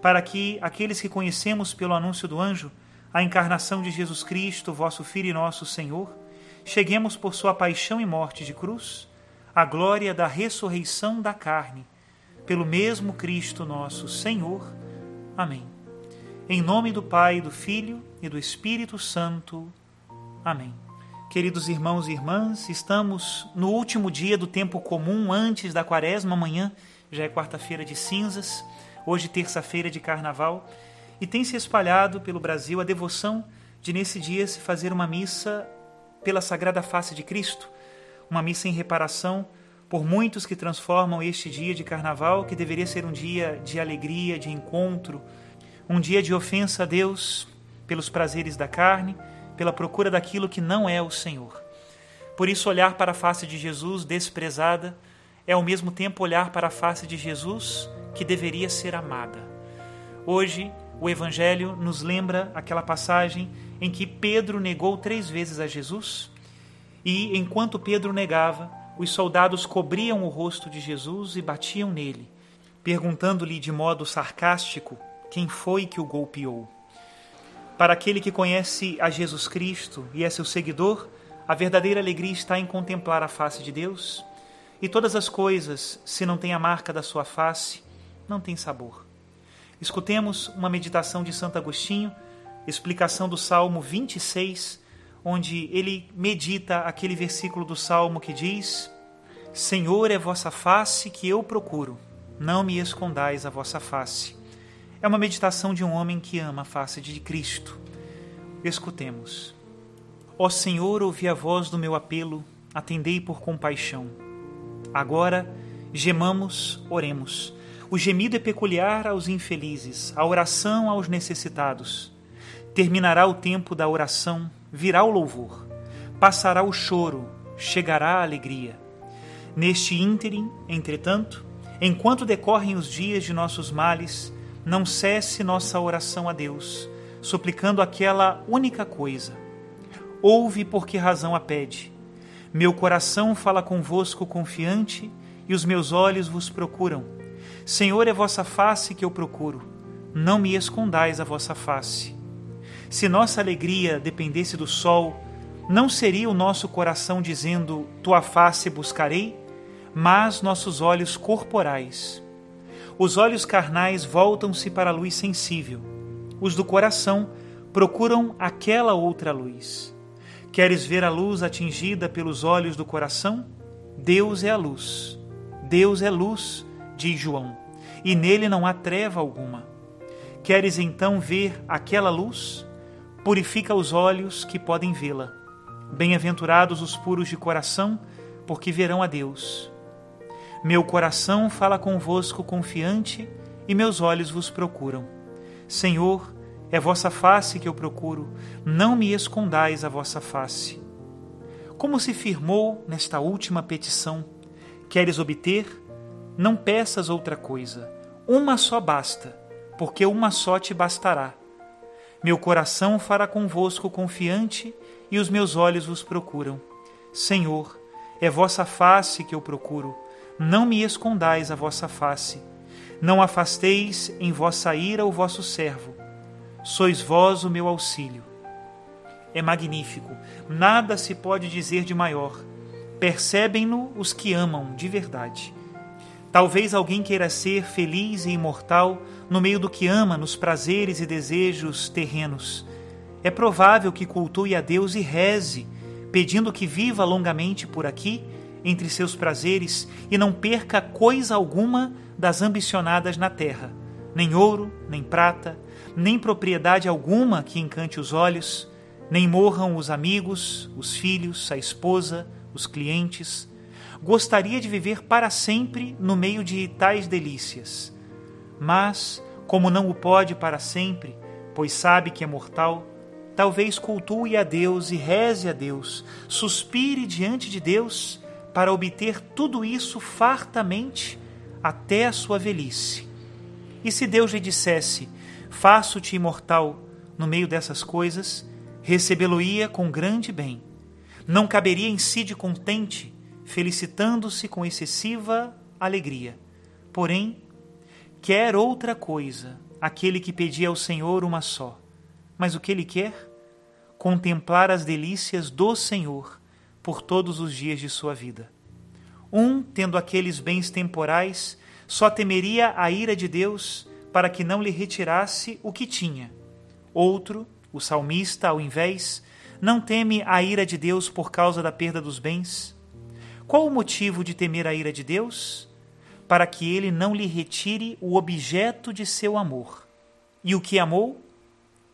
para que aqueles que conhecemos pelo anúncio do anjo a encarnação de Jesus Cristo, vosso Filho e nosso Senhor, cheguemos por sua paixão e morte de cruz à glória da ressurreição da carne, pelo mesmo Cristo nosso Senhor. Amém. Em nome do Pai, do Filho e do Espírito Santo. Amém. Queridos irmãos e irmãs, estamos no último dia do tempo comum antes da quaresma, amanhã já é quarta-feira de cinzas hoje terça-feira de carnaval, e tem se espalhado pelo Brasil a devoção de nesse dia se fazer uma missa pela Sagrada Face de Cristo, uma missa em reparação por muitos que transformam este dia de carnaval, que deveria ser um dia de alegria, de encontro, um dia de ofensa a Deus pelos prazeres da carne, pela procura daquilo que não é o Senhor. Por isso, olhar para a face de Jesus desprezada é ao mesmo tempo olhar para a face de Jesus que deveria ser amada. Hoje, o Evangelho nos lembra aquela passagem em que Pedro negou três vezes a Jesus e, enquanto Pedro negava, os soldados cobriam o rosto de Jesus e batiam nele, perguntando-lhe de modo sarcástico quem foi que o golpeou. Para aquele que conhece a Jesus Cristo e é seu seguidor, a verdadeira alegria está em contemplar a face de Deus. E todas as coisas, se não têm a marca da sua face, não tem sabor. Escutemos uma meditação de Santo Agostinho, explicação do Salmo 26, onde ele medita aquele versículo do Salmo que diz: Senhor, é vossa face que eu procuro, não me escondais a vossa face. É uma meditação de um homem que ama a face de Cristo. Escutemos. Ó Senhor, ouvi a voz do meu apelo, atendei por compaixão. Agora, gemamos, oremos o gemido é peculiar aos infelizes, a oração aos necessitados. Terminará o tempo da oração, virá o louvor. Passará o choro, chegará a alegria. Neste ínterim, entretanto, enquanto decorrem os dias de nossos males, não cesse nossa oração a Deus, suplicando aquela única coisa. Ouve por que razão a pede. Meu coração fala convosco confiante e os meus olhos vos procuram Senhor, é vossa face que eu procuro, não me escondais a vossa face. Se nossa alegria dependesse do sol, não seria o nosso coração dizendo: Tua face buscarei, mas nossos olhos corporais. Os olhos carnais voltam-se para a luz sensível, os do coração procuram aquela outra luz. Queres ver a luz atingida pelos olhos do coração? Deus é a luz. Deus é luz diz João, e nele não há treva alguma. Queres então ver aquela luz? Purifica os olhos que podem vê-la. Bem-aventurados os puros de coração, porque verão a Deus. Meu coração fala convosco confiante, e meus olhos vos procuram. Senhor, é vossa face que eu procuro, não me escondais a vossa face. Como se firmou nesta última petição? Queres obter? Não peças outra coisa, uma só basta, porque uma só te bastará. Meu coração fará convosco confiante e os meus olhos vos procuram. Senhor, é vossa face que eu procuro, não me escondais a vossa face. Não afasteis em vossa ira o vosso servo. Sois vós o meu auxílio. É magnífico, nada se pode dizer de maior. Percebem-no os que amam de verdade. Talvez alguém queira ser feliz e imortal no meio do que ama nos prazeres e desejos terrenos. É provável que cultue a Deus e reze, pedindo que viva longamente por aqui, entre seus prazeres, e não perca coisa alguma das ambicionadas na terra, nem ouro, nem prata, nem propriedade alguma que encante os olhos, nem morram os amigos, os filhos, a esposa, os clientes, gostaria de viver para sempre no meio de tais delícias. Mas, como não o pode para sempre, pois sabe que é mortal, talvez cultue a Deus e reze a Deus, suspire diante de Deus para obter tudo isso fartamente até a sua velhice. E se Deus lhe dissesse: Faço-te imortal no meio dessas coisas, recebê-lo-ia com grande bem. Não caberia em si de contente felicitando-se com excessiva alegria. Porém, quer outra coisa aquele que pedia ao Senhor uma só. Mas o que ele quer? Contemplar as delícias do Senhor por todos os dias de sua vida. Um, tendo aqueles bens temporais, só temeria a ira de Deus para que não lhe retirasse o que tinha. Outro, o salmista, ao invés, não teme a ira de Deus por causa da perda dos bens, qual o motivo de temer a ira de Deus? Para que ele não lhe retire o objeto de seu amor. E o que amou?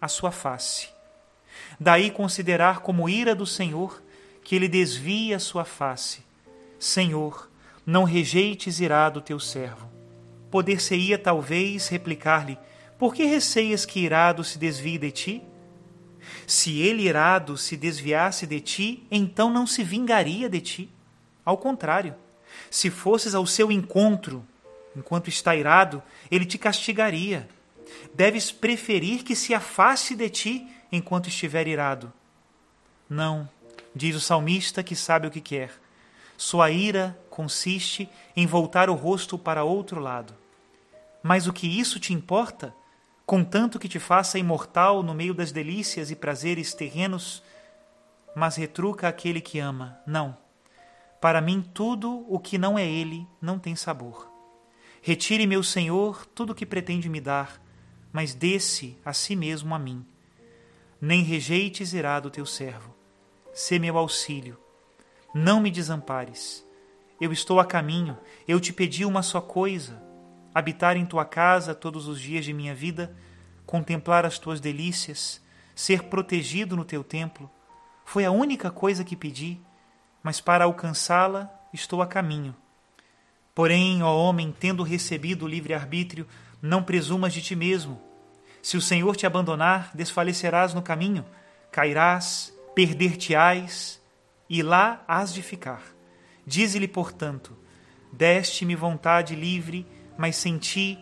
A sua face. Daí considerar como ira do Senhor que ele desvia a sua face. Senhor, não rejeites irado teu servo. Poder-se-ia talvez replicar-lhe: Por que receias que irado se desvie de ti? Se ele irado se desviasse de ti, então não se vingaria de ti. Ao contrário, se fosses ao seu encontro enquanto está irado, ele te castigaria. Deves preferir que se afaste de ti enquanto estiver irado. Não, diz o salmista que sabe o que quer. Sua ira consiste em voltar o rosto para outro lado. Mas o que isso te importa? Contanto que te faça imortal no meio das delícias e prazeres terrenos, mas retruca aquele que ama. Não para mim, tudo o que não é Ele não tem sabor. Retire, meu Senhor, tudo o que pretende me dar, mas desse a si mesmo a mim. Nem rejeites irado teu servo. Sê meu auxílio. Não me desampares. Eu estou a caminho, eu te pedi uma só coisa: habitar em tua casa todos os dias de minha vida, contemplar as tuas delícias, ser protegido no teu templo. Foi a única coisa que pedi mas para alcançá-la estou a caminho. Porém, ó homem, tendo recebido o livre-arbítrio, não presumas de ti mesmo. Se o Senhor te abandonar, desfalecerás no caminho, cairás, perder-te-ás, e lá hás de ficar. Dize-lhe, portanto: Deste-me vontade livre, mas sem ti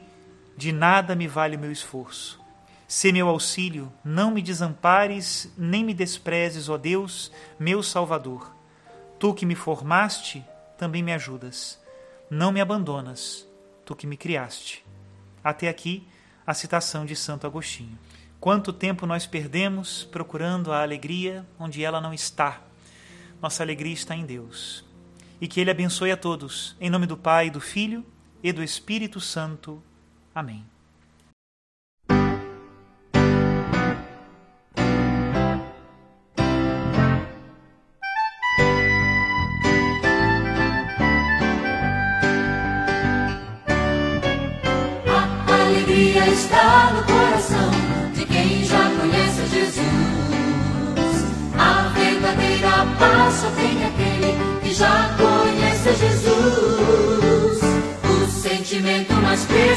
de nada me vale o meu esforço. Sê meu auxílio, não me desampares, nem me desprezes, ó Deus, meu Salvador. Tu que me formaste, também me ajudas. Não me abandonas, tu que me criaste. Até aqui a citação de Santo Agostinho. Quanto tempo nós perdemos procurando a alegria onde ela não está? Nossa alegria está em Deus. E que Ele abençoe a todos. Em nome do Pai, do Filho e do Espírito Santo. Amém.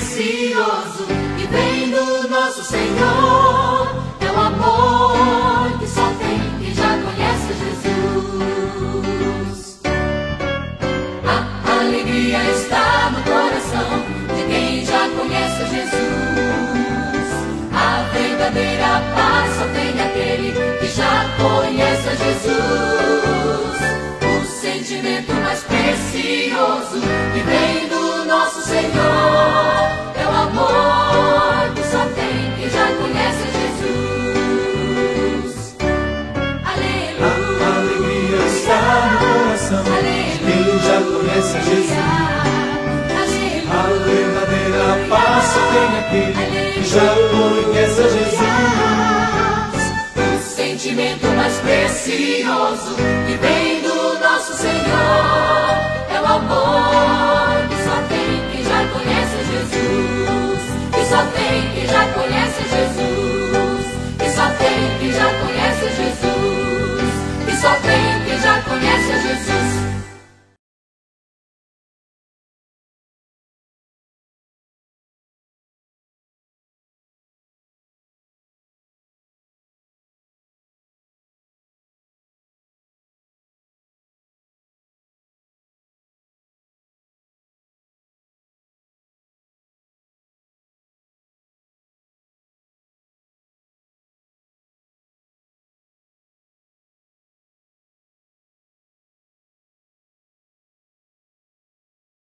Precioso que vem do nosso Senhor é o amor conhece a Jesus. A verdadeira paz só tem aquele que já conhece a Jesus. O sentimento mais precioso que vem do nosso Senhor é o amor